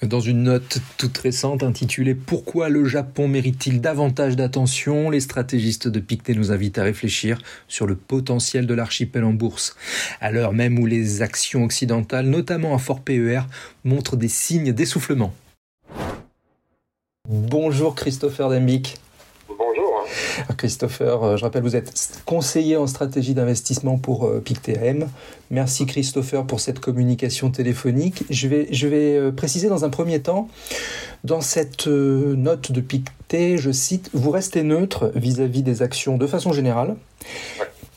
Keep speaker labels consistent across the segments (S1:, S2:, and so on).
S1: Dans une note toute récente intitulée Pourquoi le Japon mérite-t-il davantage d'attention? Les stratégistes de Pictet nous invitent à réfléchir sur le potentiel de l'archipel en bourse. À l'heure même où les actions occidentales, notamment à fort PER, montrent des signes d'essoufflement. Bonjour Christopher Dembic. Christopher, euh, je rappelle, vous êtes conseiller en stratégie d'investissement pour euh, PicTM. Merci Christopher pour cette communication téléphonique. Je vais, euh, préciser dans un premier temps, dans cette note de Pictet, je cite, vous restez neutre vis-à-vis des actions de façon générale.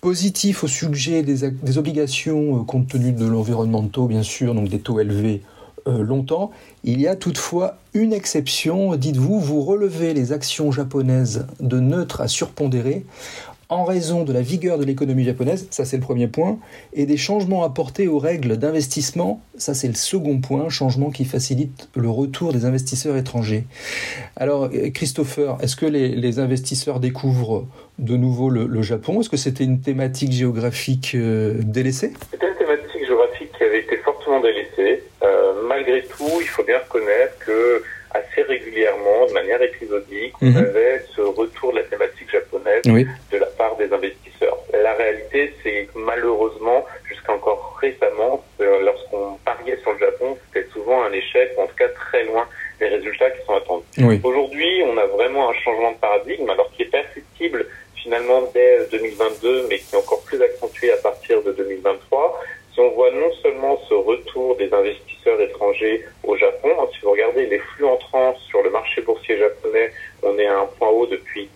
S1: Positif au sujet des, obligations compte tenu de l'environnement de taux, bien sûr, donc des taux élevés euh, longtemps. Il y a toutefois une exception, dites-vous, vous relevez les actions japonaises de neutre à surpondéré en raison de la vigueur de l'économie japonaise, ça c'est le premier point, et des changements apportés aux règles d'investissement, ça c'est le second point, changement qui facilite le retour des investisseurs étrangers. Alors Christopher, est-ce que les, investisseurs découvrent de nouveau le, Japon? Est-ce que c'était une thématique géographique euh, délaissée
S2: une thématique géographique qui avait été fortement délaissée malgré tout, il faut bien reconnaître que assez régulièrement, de manière épisodique, on mhm. avait ce retour de la thématique japonaise de la part des investisseurs. La réalité, c'est que malheureusement, jusqu'à encore récemment, euh, lorsqu'on pariait sur le Japon, c'était souvent un échec, ou en tout cas très loin des résultats qui sont attendus. Aujourd'hui, on a vraiment un changement de paradigme, alors qui est perceptible finalement dès 2022, mais qui est encore plus accentué à partir de 2023. Si on voit non seulement ce retour des investisseurs étrangers au Japon, hein, si vous regardez les flux entrants sur le marché boursier japonais, on est à un point haut depuis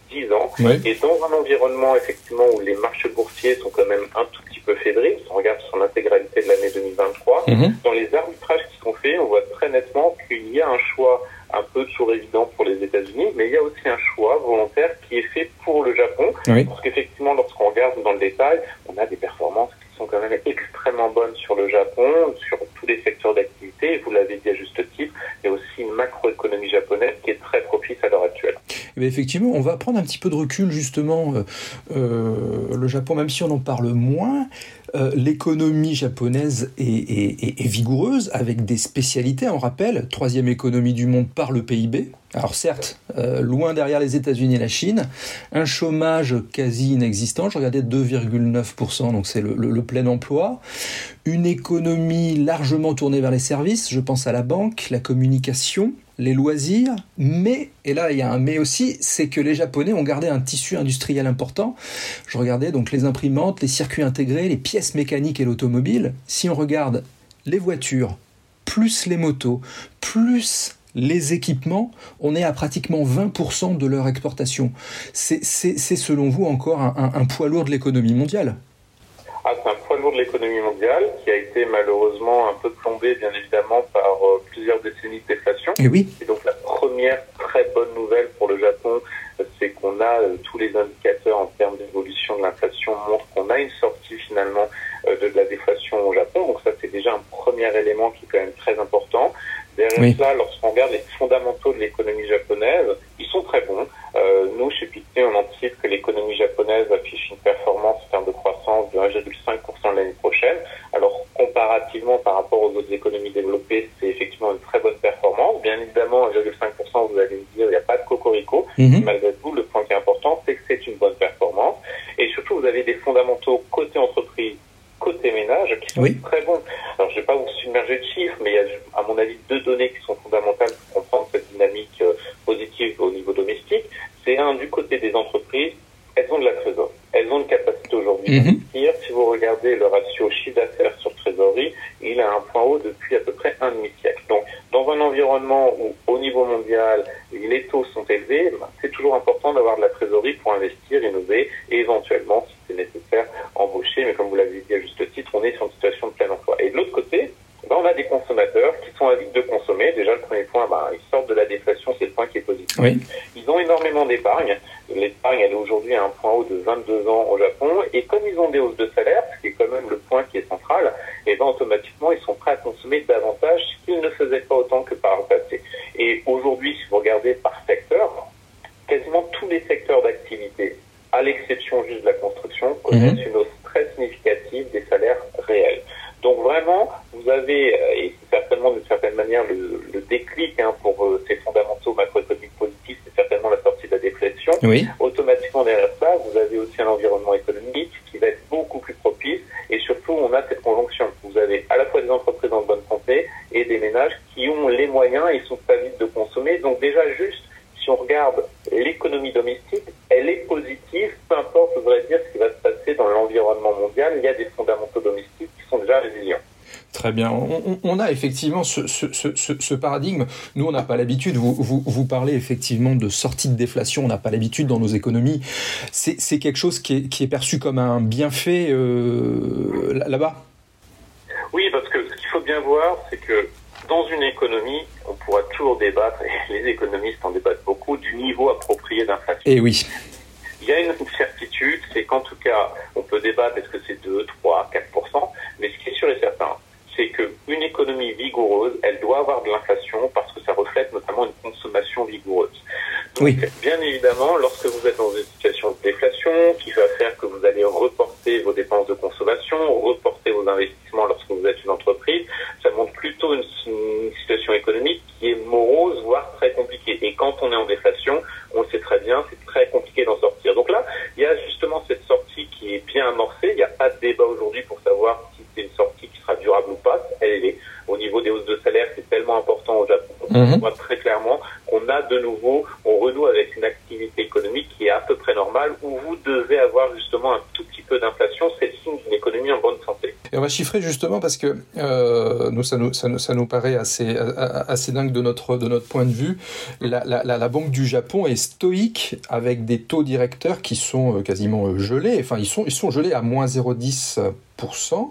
S2: 10 ans. Et dans un environnement effectivement où les marchés boursiers sont quand même un tout petit peu fébriles, si on regarde sur l'intégralité de l'année 2023, mhm. dans les arbitrages qui sont faits, on voit très nettement qu'il y a un choix un peu toujours évident pour les États-Unis, mais il y a aussi un choix volontaire qui est fait pour le Japon, parce qu'effectivement, lorsqu'on regarde dans le détail, on a des performances sont quand même extrêmement bonnes sur le Japon, sur tous les secteurs d'activité. Vous l'avez dit à juste titre, il y a aussi une macroéconomie japonaise qui est très propice à l'heure
S1: Eh effectivement, on va prendre un petit peu de recul justement. Euh, euh, le Japon, même si on en parle moins, euh, l'économie japonaise est, vigoureuse avec des spécialités. On rappelle, troisième économie du monde par le PIB. Alors certes, loin derrière les États-Unis et la Chine, un chômage quasi inexistant. Je regardais 2,9%, donc c'est le, plein emploi. Une économie largement tournée vers les services. Je pense à la banque, la communication, les loisirs, mais, et là il y a un mais aussi, c'est que les Japonais ont gardé un tissu industriel important. Je regardais donc les imprimantes, les circuits intégrés, les pièces mécaniques et l'automobile. Si on regarde les voitures, plus les motos, plus les équipements, on est à pratiquement 20% de leur exportation. C'est selon vous encore un poids lourd de l'économie mondiale?
S2: Ah, lourd de l'économie mondiale qui a été malheureusement un peu plombé, bien évidemment, par euh, plusieurs décennies de déflation.
S1: Et oui.
S2: Et donc la première très bonne nouvelle pour le Japon, c'est qu'on a euh, tous les indicateurs en termes d'évolution de l'inflation montrent qu'on a une sortie finalement euh, de, la déflation au Japon. Donc ça, c'est déjà un premier élément qui est quand même très important. Derrière cela, lorsqu'on regarde les fondamentaux de l'économie japonaise, ils sont très bons. Euh, nous, chez Pictet, on anticipe que l'économie japonaise affiche une performance en termes de croissance de 1,5% l'année prochaine. Alors, comparativement par rapport aux autres économies développées, c'est effectivement une très bonne performance. Bien évidemment, 1,5%, vous allez me dire, il n'y a pas de cocorico. Mhm. Malgré tout, le point qui est important, c'est que c'est une bonne performance. Et surtout, vous avez des fondamentaux côté entreprise côté ménage qui sont très bons. Alors, je ne vais pas vous submerger de chiffres, mais il y a, mon avis, deux données qui sont fondamentales pour comprendre cette dynamique euh, positive au niveau domestique. C'est un, du côté des entreprises, elles ont de la trésorerie. Elles ont une capacité aujourd'hui mhm. d'investir. Si vous regardez le ratio chiffre d'affaires sur trésorerie, il a un point haut depuis à peu près un demi-siècle. Donc, dans un environnement où, au niveau mondial, les taux sont élevés, ben, c'est toujours important d'avoir de la trésorerie pour investir, innover et éventuellement, si c'est nécessaire, embaucher. Mais comme vous l'avez dit à juste titre, on est sur une situation de plein emploi. Et de l'autre côté, ben, on a des consommateurs sont avides de consommer. Déjà, le premier point, ben, ils sortent de la déflation, c'est le point qui est positif. Ils ont énormément d'épargne. L'épargne, elle est aujourd'hui à un point haut de 22 ans au Japon. Et comme ils ont des hausses de salaire, ce qui est quand même le point qui est central, et eh ben, automatiquement, ils sont prêts à consommer davantage, ce qu'ils ne faisaient pas autant que par le passé. Et aujourd'hui, si vous regardez par secteur, quasiment tous les secteurs d'activité, à l'exception juste de la construction, connaissent mhm. une hausse très significative des salaires réels. Donc vraiment, vous avez, euh, et certainement d'une certaine manière, le, le déclin déclic hein, pour euh, ces fondamentaux macroéconomiques positifs, c'est certainement la sortie de la déflation.
S1: Oui.
S2: Automatiquement derrière ça, vous avez aussi un environnement économique qui va être beaucoup plus propice et surtout on a cette conjonction. Vous avez à la fois des entreprises en bonne santé et des ménages qui ont les moyens et sont pas vides de consommer. Donc déjà juste si on regarde l'économie domestique, elle est positive, peu importe, je voudrais dire, ce qui va se passer dans l'environnement mondial, il y a des fondamentaux domestiques qui sont déjà résilients.
S1: Très bien. On, a effectivement ce, paradigme. Nous, on n'a pas l'habitude. Vous, vous, parlez effectivement de sortie de déflation. On n'a pas l'habitude dans nos économies. C'est quelque chose qui est, perçu comme un bienfait euh, là-bas
S2: Oui, parce que ce qu'il faut bien voir, c'est que dans une économie, on pourra toujours débattre, et les économistes en débattent beaucoup, du niveau approprié d'inflation.
S1: Et eh oui.
S2: Il y a une certitude, c'est qu'en tout cas, on peut débattre est-ce que c'est 2, 3, 4%, mais ce qui est sûr et certain, c'est qu'une économie vigoureuse, elle doit avoir de l'inflation parce que ça reflète notamment une consommation vigoureuse. Donc,
S1: oui.
S2: bien évidemment, lorsque vous êtes dans une situation de déflation qui va faire que vous allez reporter vos dépenses de consommation, reporter vos investissements lorsque vous êtes une entreprise, ça montre plutôt une, une situation économique qui est morose, voire très compliquée. Et quand on est en déflation, on le sait très bien, c'est très compliqué d'en sortir. Donc là, il y a justement cette sortie qui est bien amorcée. Il n'y a pas de débat aujourd'hui pour savoir si c'est une sortie qui sera durable ou pas. Elle est au niveau des hausses de salaire, c'est tellement important On voit très clairement qu'on a de nouveau, on renoue avec une activité économique qui est à peu près normale, où vous devez avoir justement un tout petit peu d'inflation. C'est le signe d'une économie en bonne santé.
S1: Et on va chiffrer justement parce que euh, nous, ça nous, ça, nous, ça nous paraît assez, assez dingue de notre, de notre point de vue. La, la, la, Banque du Japon est stoïque avec des taux directeurs qui sont euh, quasiment euh, gelés. Enfin, ils sont, ils sont gelés à moins 0,10%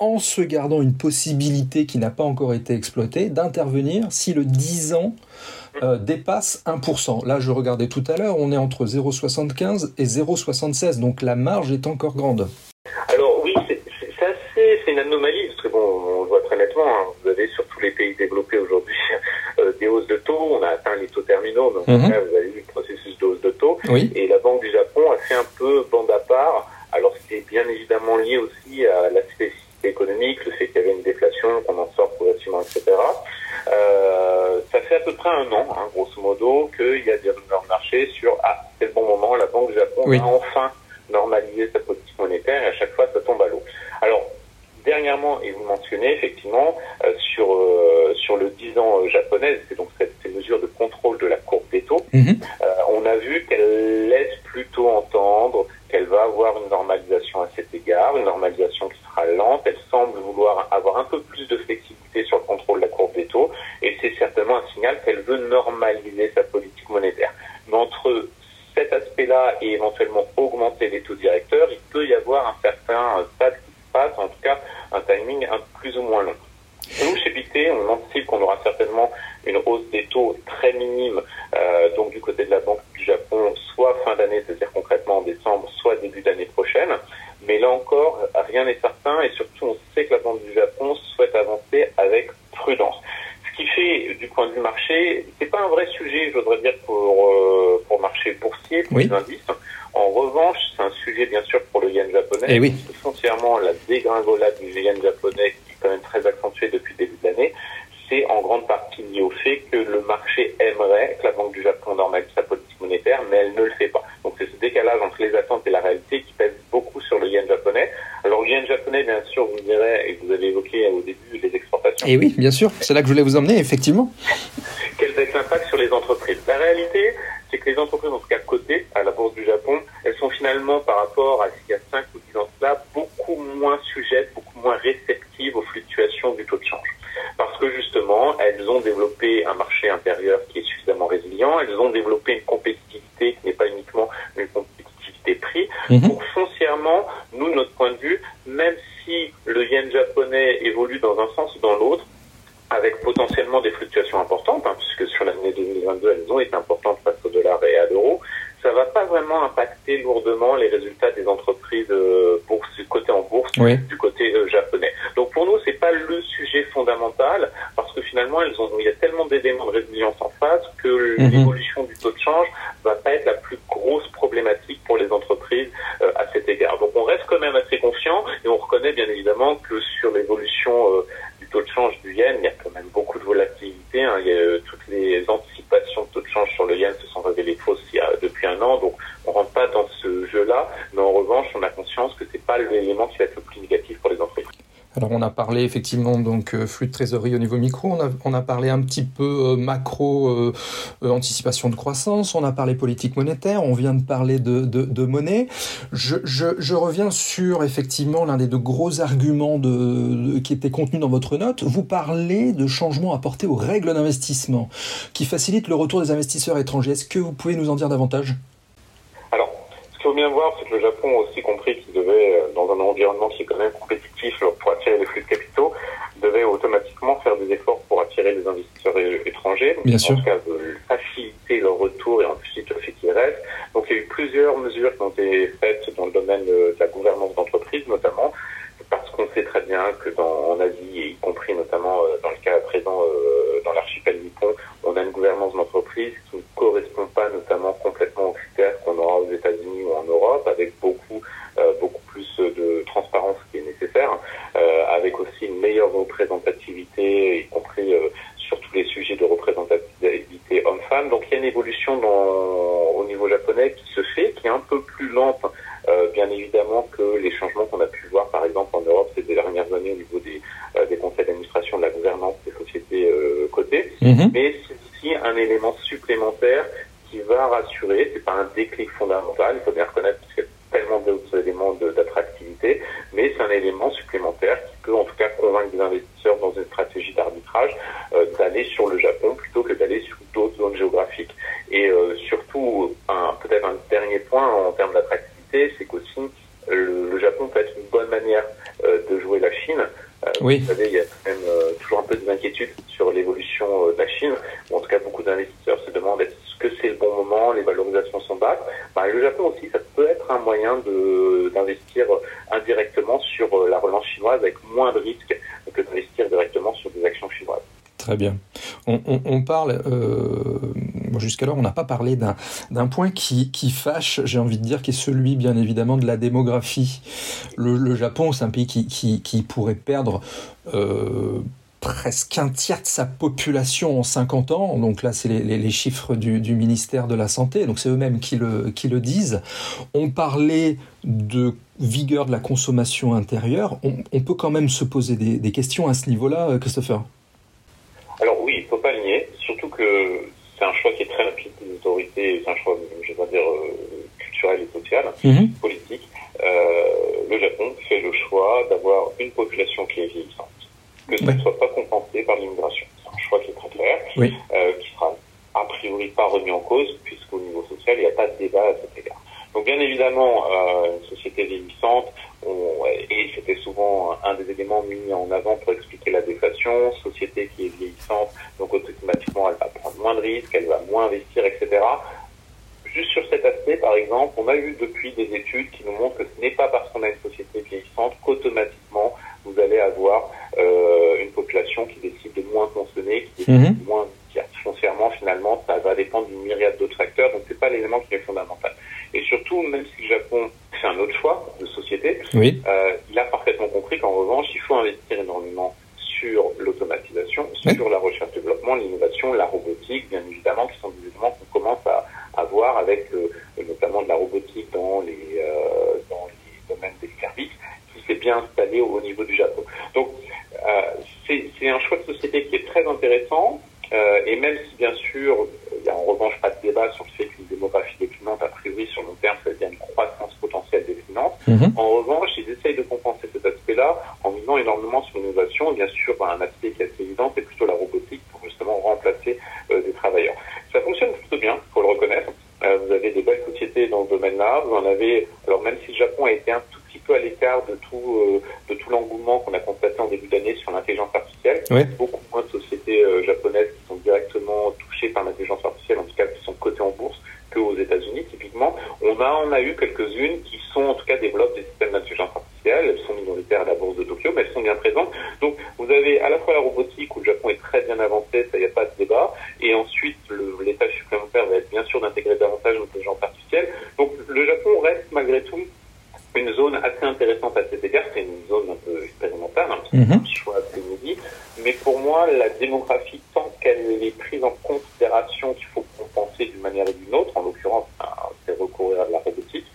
S1: en se gardant une possibilité qui n'a pas encore été exploitée d'intervenir si le 10 ans euh, dépasse 1%. Là, je regardais tout à l'heure, on est entre 0,75 et 0,76, donc la marge est encore grande.
S2: Alors oui, c'est assez, c'est une anomalie, parce que bon, on le voit très nettement, hein. vous avez sur tous les pays développés aujourd'hui euh, des hausses de taux, on a atteint les taux terminaux, donc mhm. là, vous avez eu le processus de hausse de taux, et la Banque du Japon a fait un peu bande à part, alors c'est bien évidemment lié aussi à la spécificité économique, le fait qu'il y avait une déflation, qu'on en sort progressivement, etc. Euh, ça fait à peu près un an, hein, grosso modo, qu'il y a des rumeurs de marché sur ah c'est le bon moment, la Banque du Japon a enfin normalisé sa politique monétaire et à chaque fois ça tombe à l'eau. Alors dernièrement, et vous mentionnez effectivement euh, sur euh, sur le 10 ans japonais, c'est donc cette, ces mesures de contrôle de la courbe des taux, mhm. on a vu qu'elle laisse plutôt entendre qu'elle va avoir une normalisation à cet égard, une normalisation qui sera lente. Elle semble vouloir avoir un peu plus de flexibilité sur le contrôle de la courbe des taux, et c'est certainement un signal qu'elle veut normaliser sa politique monétaire. Mais entre cet aspect-là et éventuellement augmenter les taux directeurs, il peut y avoir un certain stade qui se passe, en tout cas un timing un plus ou moins long. Nous, chez BT, on anticipe qu'on aura certainement une hausse des taux très minime, euh, donc du côté de la Banque du Japon, soit fin d'année, c'est-à-dire concrètement en décembre, soit début d'année prochaine. Mais là encore, rien n'est certain et surtout, on sait que la Banque du Japon souhaite avancer avec prudence. Ce qui fait, du point de vue marché, c'est pas un vrai sujet, je voudrais dire, pour, euh, pour marché indices. En revanche, c'est un sujet, bien sûr, pour le yen japonais.
S1: Et eh oui.
S2: Foncièrement, la dégringolade du yen japonais, qui est quand même très accentuée depuis le début de l'année, c'est en grande partie lié au fait que le marché aimerait que la Banque du Japon normalise sa politique monétaire, mais elle ne le fait pas. Donc c'est ce décalage entre les attentes et la réalité qui pèse beaucoup sur le yen japonais. Alors le yen japonais, bien sûr, vous me direz, et vous avez évoqué au début les exportations.
S1: Et oui, bien sûr, c'est là que je voulais vous emmener, effectivement.
S2: Quel va être l'impact sur les entreprises La réalité, c'est que les entreprises, en tout cas cotées à la Bourse du Japon, elles sont finalement, par rapport à ce y a 5 ou 10 ans cela, beaucoup moins sujettes, beaucoup moins réceptives aux fluctuations du taux de change parce que justement, elles ont développé un marché intérieur qui est suffisamment résilient, elles ont développé une compétitivité qui n'est pas uniquement une compétitivité prix. Donc foncièrement, nous, de notre point de vue, même si le yen japonais évolue dans un sens ou dans l'autre, avec potentiellement des fluctuations importantes, hein, puisque sur l'année 2022, elles ont été importantes face au dollar et à l'euro, ça va pas vraiment impacter lourdement les résultats des entreprises euh, bourse, du côté euh, japonais. Donc pour nous, c'est pas le sujet fondamental parce que finalement, elles ont, il y a tellement d'éléments de résilience en face que mhm. l'évolution du taux de change va pas être la plus grosse problématique pour les entreprises euh, à cet égard. Donc on reste quand même assez confiant et on reconnaît bien évidemment que sur l'évolution taux de change du yen, il y a quand même beaucoup de volatilité. Hein. Il y a, toutes les anticipations de taux de change sur le yen se sont révélées fausses il y a, depuis un an, donc on rentre pas dans ce jeu-là. Mais en revanche, on a conscience que c'est pas l'élément qui va être le plus négatif pour les entreprises.
S1: Alors on a effectivement donc euh, flux de trésorerie au niveau micro, on a, parlé un petit peu euh, macro euh, anticipation de croissance, on a parlé politique monétaire, on vient de parler de, monnaie. Je, reviens sur effectivement l'un des deux gros arguments de, qui était contenu dans votre note. Vous parlez de changements apportés aux règles d'investissement qui facilitent le retour des investisseurs étrangers. Est-ce que vous pouvez nous en dire davantage?
S2: Alors, ce qu'il faut bien voir, c'est que le Japon aussi compris qu'il devait, dans un environnement qui est quand même compétitif, pour attirer les flux de capitaux devait automatiquement faire des efforts pour attirer les investisseurs étrangers.
S1: Bien sûr.
S2: En tout cas, de faciliter leur retour et ensuite le fait qu'ils restent. Donc, il y a eu plusieurs mesures qui ont été faites dans le domaine de la gouvernance d'entreprise, notamment, parce qu'on sait très bien que dans, en Asie, y compris notamment euh, dans le cas présent euh, dans l'archipel nippon, on a une gouvernance d'entreprise qui ne correspond pas notamment complètement aux critères qu'on aura aux États-Unis ou en Europe, avec beaucoup, euh, beaucoup plus de transparence qui est nécessaire, euh, avec aussi une meilleure représentativité, y compris euh, sur tous les sujets de représentativité homme-femme. Donc il y a une évolution dans, au niveau japonais qui se fait, qui est un peu plus lente, euh, bien évidemment, que les changements qu'on a pu voir, par exemple, en Europe ces dernières années au niveau des, des conseils d'administration, de la gouvernance des sociétés
S1: Mhm.
S2: Mais c'est aussi un élément supplémentaire qui va rassurer. C'est pas un déclic fondamental, il faut bien reconnaître, parce qu'il y a tellement d'autres éléments d'attractivité, mais c'est un élément supplémentaire qui peut en tout cas convaincre des investisseurs dans une stratégie d'arbitrage euh, d'aller sur le Japon plutôt que d'aller sur d'autres zones géographiques. Et euh, surtout, peut-être un dernier point en termes d'attractivité, c'est qu'aussi le, le, Japon peut être une bonne manière euh, de jouer la Chine.
S1: oui.
S2: Vous savez, il y a quand même toujours un peu d'inquiétude sur l'évolution de la Ou en tout cas beaucoup d'investisseurs se demandent est-ce que c'est le bon moment, les valorisations sont basses? Bah, le Japon aussi, ça peut être un moyen d'investir indirectement sur la relance chinoise avec moins de risques que d'investir directement sur des actions chinoises.
S1: Très bien. On, parle, euh, jusqu'alors on n'a pas parlé d'un point qui, fâche, j'ai envie de dire, qui est celui bien évidemment de la démographie. Le, Japon, c'est un pays qui pourrait perdre euh, presque un tiers de sa population en 50 ans. Donc là, c'est les, les, les, chiffres du, du, ministère de la Santé. Donc c'est eux-mêmes qui le, qui le disent. On parlait de vigueur de la consommation intérieure. On, on peut quand même se poser des, des questions à ce niveau-là, Christopher
S2: Alors oui, il ne faut pas le nier. Surtout que c'est un choix qui est très rapide des autorités. C'est un choix, je vais dire, euh, culturel et social,
S1: -hmm.
S2: politique. Euh, le Japon fait le choix d'avoir une population qui est vieillissante que ce ne soit pas compensé par l'immigration. C'est un choix qui est très clair,
S1: oui.
S2: euh, qui sera a priori pas remis en cause, puisqu'au niveau social, il n'y a pas de débat à cet égard. Donc bien évidemment, euh, une société vieillissante, on, et c'était souvent un des éléments mis en avant pour expliquer la déflation, société qui est vieillissante, donc automatiquement elle va prendre moins de risques, elle va moins investir, etc. Juste sur cet aspect, par exemple, on a eu depuis des études qui nous montrent que ce n'est pas parce qu'on a une société vieillissante qu'automatiquement vous allez avoir une population qui décide de moins consommer, qui décide
S1: -hmm.
S2: de moins foncièrement finalement ça va dépendre d'une myriade d'autres facteurs donc c'est pas l'élément qui est fondamental et surtout même si le Japon fait un autre choix de société
S1: oui.
S2: euh, il a parfaitement compris qu'en revanche il faut investir énormément sur l'automatisation
S1: oui.
S2: sur la recherche développement l'innovation la robotique bien évidemment qui sont des éléments qu'on commence à, à voir avec euh, notamment de la robotique dans les euh, dans les domaines des services qui s'est bien installé au, au niveau du Japon donc c'est un choix de société qui est très intéressant euh, et même si, bien sûr, il n'y a en revanche pas de débat sur le fait qu'une démographie déclinante, a priori, sur long terme, ça devient une croissance potentielle
S1: -hmm.
S2: en revanche, ils essayent de compenser cet aspect-là en misant énormément sur l'innovation. Bien sûr, un aspect qui est assez évident, c'est plutôt la robotique pour justement remplacer euh, des travailleurs. Ça fonctionne plutôt bien, il faut le reconnaître. Euh, vous avez des belles sociétés dans ce domaine-là. Vous en avez, alors même si le Japon a été un tout petit peu à l'écart de tout, de tout l'engouement qu'on a constaté en début d'année sur l'intelligence artificielle,
S1: oui.
S2: beaucoup moins de sociétés japonaises qui sont directement touchées par l'intelligence artificielle, en tout cas qui sont cotées en bourse, qu'aux États-Unis typiquement. On a, on a eu quelques-unes qui sont en tout cas développent des systèmes d'intelligence artificielle. Elles sont minoritaires à la bourse de Tokyo, mais elles sont bien présentes. Donc vous avez à la fois la robotique où le Japon est très bien avancé, ça y a pas de débat, et ensuite l'étage supplémentaire va être bien sûr d'intégrer davantage l'intelligence artificielle. Donc le Japon reste malgré tout une zone assez intéressante à cet égard. C'est une zone un peu expérimentale, un petit
S1: mm -hmm.
S2: choix assez inédit. moi, la démographie, tant qu'elle est prise en considération, qu'il faut compenser d'une manière ou d'une autre, en l'occurrence, c'est recourir à la robotique,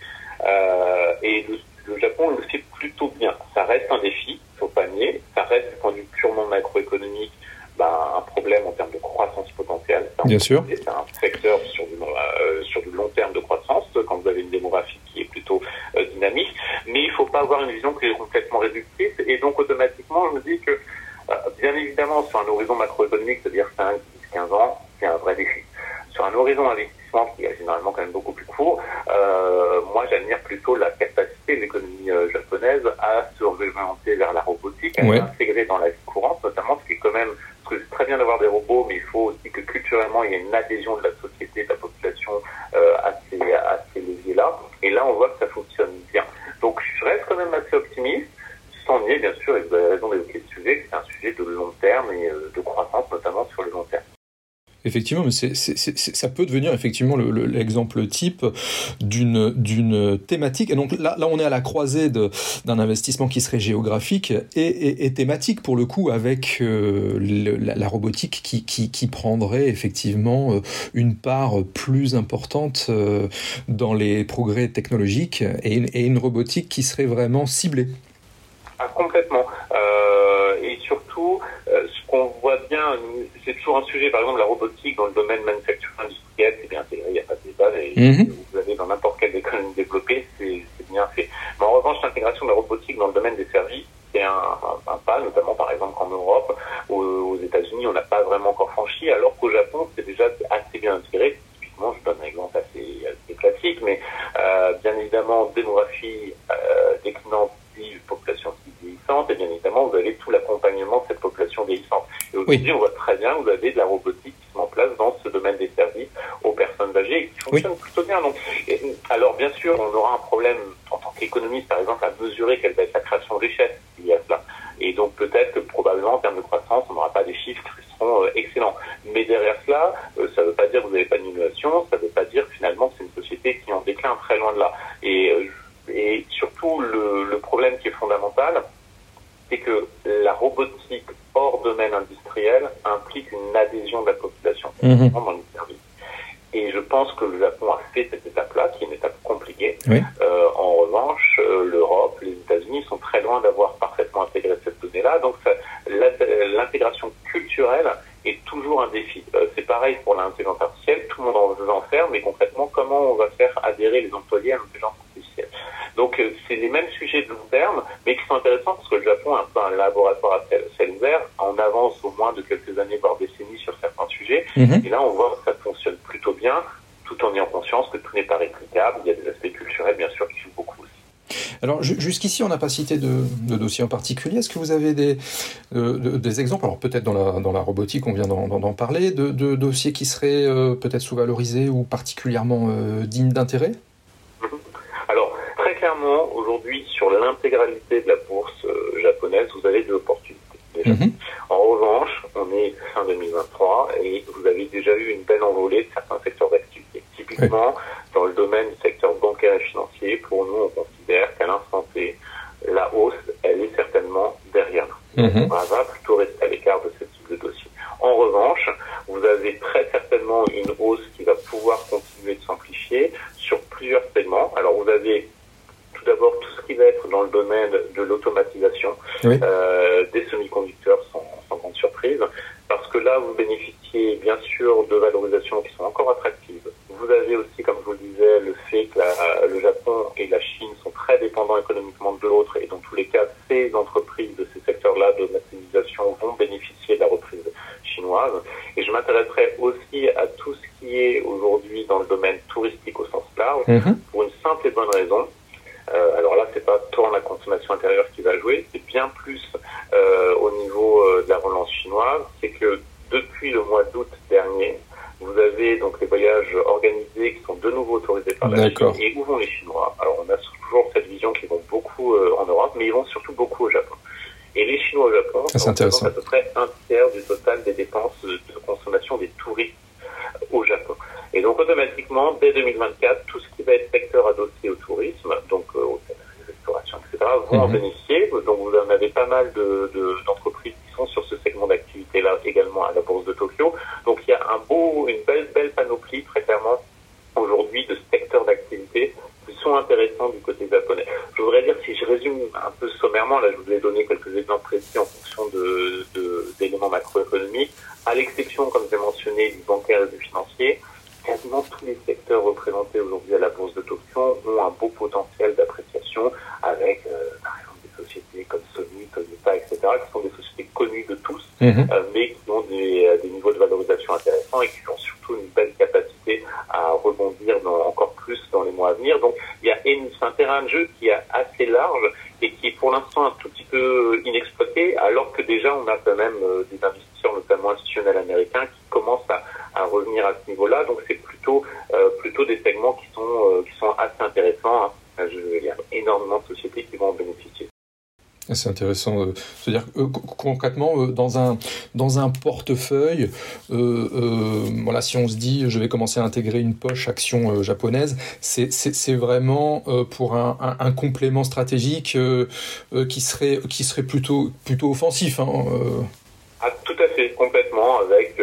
S2: euh, et le, Japon le fait plutôt bien. Ça reste un défi, faut pas nier. Ça reste, du point de vue purement macroéconomique, bah, un problème en termes de croissance potentielle.
S1: Bien sûr
S2: un secteur sur du, euh, sur du long terme de croissance, quand vous avez une démographie qui est plutôt euh, dynamique. Mais il ne faut pas avoir une vision qui est complètement réductrice. Et donc, automatiquement, je me dis que, euh, bien évidemment, sur un horizon macroéconomique, c'est-à-dire 5, 10, 15 ans, c'est un vrai défi. Sur un horizon investissement qui est généralement quand même beaucoup plus court, plutôt la capacité de l'économie japonaise à se réorienter vers la robotique, à l'intégrer dans la vie courante, notamment, ce qui est quand même c'est très bien d'avoir des robots, mais il faut aussi que culturellement, il y ait une adhésion de la société, de la population euh, à ces, à ces leviers-là. Et là, on voit que ça fonctionne bien. Donc, je reste quand même assez optimiste, sans nier, bien sûr, et vous avez raison d'évoquer ce sujet, que c'est un sujet de long terme et euh, de croissance, notamment sur le long terme.
S1: Effectivement, mais ça peut devenir effectivement l'exemple type d'une, d'une thématique. Et donc là, là, on est à la croisée d'un investissement qui serait géographique et, thématique pour le coup, avec euh, la, robotique qui, qui, prendrait effectivement euh, une part plus importante euh, dans les progrès technologiques et une, et une robotique qui serait vraiment ciblée.
S2: Ah, complètement. et surtout, qu'on voit bien, c'est toujours un sujet, par exemple la robotique dans le domaine manufacturier industriel, c'est bien intégré, il n'y a pas de débat, et mhm. vous avez dans n'importe quelle économie développée, c'est bien fait. Mais en revanche, l'intégration de la robotique dans le domaine des services, c'est un, un, pas, notamment par exemple en Europe, aux, aux États-Unis, on n'a pas vraiment encore franchi, alors qu'au Japon, c'est déjà assez bien intégré. Typiquement, je donne un exemple assez, assez classique, mais euh, bien évidemment, démographie euh, déclinante population vieillissante, et bien évidemment, vous avez tout l'accompagnement de cette population vieillissante. Et aujourd'hui, on voit très bien, vous avez de la robotique qui se met en place dans ce domaine des services aux personnes âgées et qui fonctionne plutôt bien. Donc, alors, bien sûr, on aura un problème en tant qu'économiste, par exemple, à mesurer quelle va être la création de richesse liée à cela. Et donc, peut-être que probablement, en termes de croissance, on n'aura pas des chiffres qui seront euh, excellents. Mais derrière cela, euh, ça ne veut pas dire que vous n'avez pas d'innovation, ça ne veut pas dire finalement que c'est une société qui est en déclin très loin de là. Et euh, et surtout, le, le problème qui est fondamental, c'est que la robotique hors domaine industriel implique une adhésion de la services. Et je pense que le Japon a fait cette étape-là, qui est une étape compliquée. Euh, en revanche, euh, l'Europe, les États-Unis sont très loin d'avoir parfaitement intégré cette donnée-là. Donc l'intégration culturelle est toujours un défi. Euh, c'est pareil pour l'intelligence artificielle, tout le monde en veut en faire, mais concrètement, comment on va faire adhérer les employés à l'intelligence artificielle Donc euh, c'est les mêmes sujets de long terme, mais qui sont intéressants parce que le Japon est un peu un laboratoire à ciel, ouvert, en avance au moins de quelques années, voire décennies sur certains sujets. Mhm. Et là, on voit que ça fonctionne plutôt bien, tout en ayant conscience que tout n'est pas réplicable. Il y a des aspects culturels, bien sûr, qui jouent beaucoup aussi.
S1: Alors jusqu'ici, on n'a pas cité de, de dossiers en particulier. Est-ce que vous avez des, euh, des exemples, alors peut-être dans la, dans la robotique, on vient d'en parler, de, de, dossiers qui seraient euh, peut-être sous-valorisés ou particulièrement euh, dignes d'intérêt?
S2: Clairement, aujourd'hui, sur l'intégralité de la bourse japonaise, vous avez deux opportunités. Mhm. En revanche, on est fin 2023 et vous avez déjà eu une belle envolée de certains secteurs d'activité. Typiquement, dans le domaine du secteur bancaire et financier, pour nous, on considère qu'à l'instant T, la hausse, elle est certainement derrière nous. Mhm. On va plutôt rester à l'écart de ce type de dossier. En revanche, vous avez très certainement une hausse qui va pouvoir continuer de s'amplifier sur plusieurs segments. Alors, vous avez tout d'abord tout ce qui va être dans le domaine de l'automatisation euh, des semi-conducteurs sans, sans, grande surprise, parce que là, vous bénéficiez bien sûr de valorisations qui sont encore attractives. Vous avez aussi, comme je vous le disais, le fait que la, le Japon et la Chine sont très dépendants économiquement de l'autre, et dans tous les cas, ces entreprises de ces secteurs-là de massimisation vont bénéficier de la reprise chinoise. Et je m'intéresserai aussi à tout ce qui est aujourd'hui dans le domaine touristique au sens large, mhm. pour une simple et bonne raison, euh, alors là, c'est pas tant la consommation intérieure qui va jouer, c'est bien plus euh, au niveau euh, de la relance chinoise. C'est que depuis le mois d'août dernier, vous avez donc les voyages organisés qui sont de nouveau autorisés par la Chine. Et où vont les Chinois Alors on a toujours cette vision qu'ils vont beaucoup en Europe, mais ils vont surtout beaucoup au Japon. Et les Chinois au Japon,
S1: c'est à
S2: peu près un tiers du total des dépenses de consommation des touristes au Japon. Et donc automatiquement, dès 2024, tout ce qui va être secteur adossé au tourisme, donc euh, hôtellerie, restauration, etc., vont mhm. en bénéficier. Donc vous en avez pas mal de, d'entreprises qui sont sur ce segment d'activité-là également à la Bourse de Tokyo. Donc il y a un beau, une belle, belle panoplie très clairement aujourd'hui de secteurs d'activité qui sont intéressants du côté japonais. Je voudrais dire, si je résume un peu sommairement, là je vous ai donné quelques exemples précis mhm. euh, mais qui ont des, euh, des, niveaux de valorisation intéressants et qui ont surtout une belle capacité à rebondir dans, encore plus dans les mois à venir. Donc, il y a c'est un terrain de jeu qui est assez large et qui est pour l'instant un tout petit peu inexploité, alors que déjà on a quand même des investisseurs, notamment institutionnels américains, qui commencent à, à revenir à ce niveau-là. Donc c'est plutôt euh, plutôt des segments qui sont euh, qui sont assez intéressants. Hein. Je, il y a énormément de sociétés qui vont en bénéficier.
S1: C'est intéressant. Euh, c'est-à-dire euh, concrètement, euh, dans un, dans un portefeuille, voilà, si on se dit je vais commencer à intégrer une poche action japonaise, c'est vraiment pour un, un, complément stratégique qui, serait, qui serait plutôt, plutôt offensif. Hein,
S2: ah, tout à fait, complètement, avec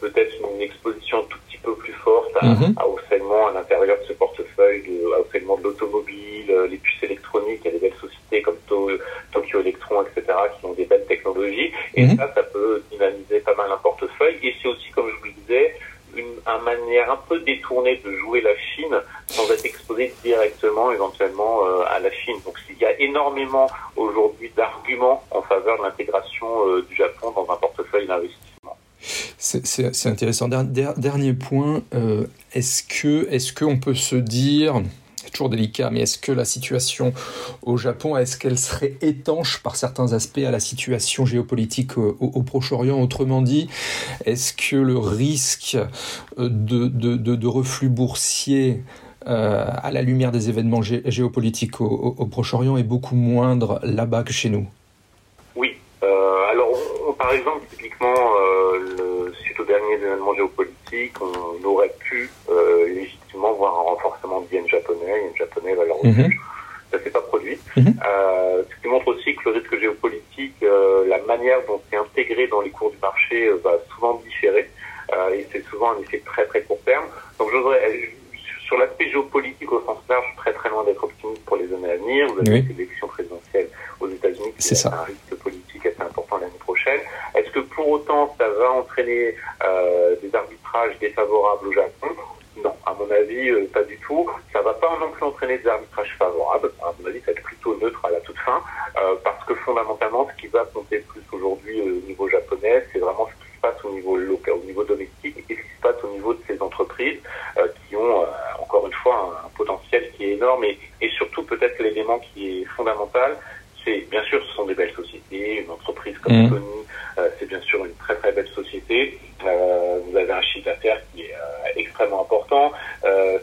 S2: peut-être une exposition tout petit peu plus forte à, mm au segment à l'intérieur de ce portefeuille, de, au segment de l'automobile, les puces électroniques, il y a des belles sociétés comme Tokyo Electron, etc., qui ont Et mm ça, ça peut dynamiser pas mal un portefeuille. Et c'est aussi, comme je vous le disais, une, une, manière un peu détournée de jouer la Chine sans être exposé directement éventuellement euh, à la Chine. Donc il y a énormément aujourd'hui d'arguments en faveur de l'intégration euh, du Japon dans un portefeuille d'investissement.
S1: C'est intéressant. Dernier point, euh, est-ce que est-ce qu'on peut se dire toujours délicat, mais est-ce que la situation au Japon, est-ce qu'elle serait étanche par certains aspects à la situation géopolitique au, Proche-Orient Autrement dit, est-ce que le risque de, de, de, reflux boursier euh, à la lumière des événements géopolitiques au, Proche-Orient est beaucoup moindre là-bas que chez nous?
S2: Oui. Euh, alors, par exemple, typiquement, euh, suite aux derniers événements géopolitiques, on aurait pu euh, légitimement voir un renforcement du yen japonais, japonais valeur mm -hmm. Ça s'est pas produit. Mhm. euh, ce qui montre aussi que le risque géopolitique, euh, la manière dont c'est intégré dans les cours du marché euh, va souvent différer. Euh, et c'est souvent un effet très très court terme. Donc je voudrais, sur l'aspect géopolitique au sens large, très très loin d'être optimiste pour les années à venir. Vous avez oui. l'élection présidentielle aux États-Unis,
S1: c'est ça.
S2: un risque politique assez important l'année prochaine. Est-ce que pour autant ça va entraîner euh, des arbitrages défavorables au Japon non, à mon avis, euh, pas du tout. Ça va pas non plus entraîner des arbitrages favorables. À mon avis, ça va être plutôt neutre à la toute fin, euh, parce que fondamentalement, ce qui va compter plus aujourd'hui euh, au niveau japonais, c'est vraiment ce qui se passe au niveau local, au niveau domestique, et ce qui se passe au niveau de ces entreprises euh, qui ont, euh, encore une fois, un, potentiel qui est énorme, et, et surtout peut-être l'élément qui est fondamental, c'est bien sûr, ce sont des belles sociétés. Une entreprise comme mmh. Sony, euh, c'est bien sûr une très très belle société. Euh, vous avez un chiffre d'affaires qui est euh, extrêmement important.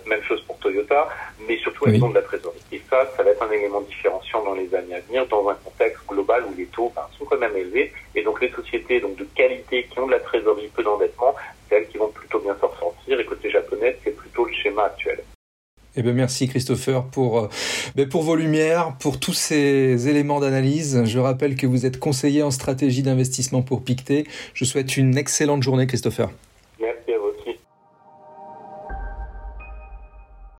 S2: même chose pour Toyota, mais surtout elles oui. ont de la trésorerie. Et ça, ça va être un élément différenciant dans les années à venir, dans un contexte global où les taux ben, sont quand même élevés. Et donc les sociétés donc de qualité qui ont de la trésorerie, peu d'endettement, c'est elles qui vont plutôt bien s'en ressortir. Et côté japonais, c'est plutôt le schéma actuel.
S1: Eh bien, merci Christopher pour, euh, pour vos lumières, pour tous ces éléments d'analyse. Je rappelle que vous êtes conseiller en stratégie d'investissement pour Pictet. Je souhaite une excellente journée Christopher.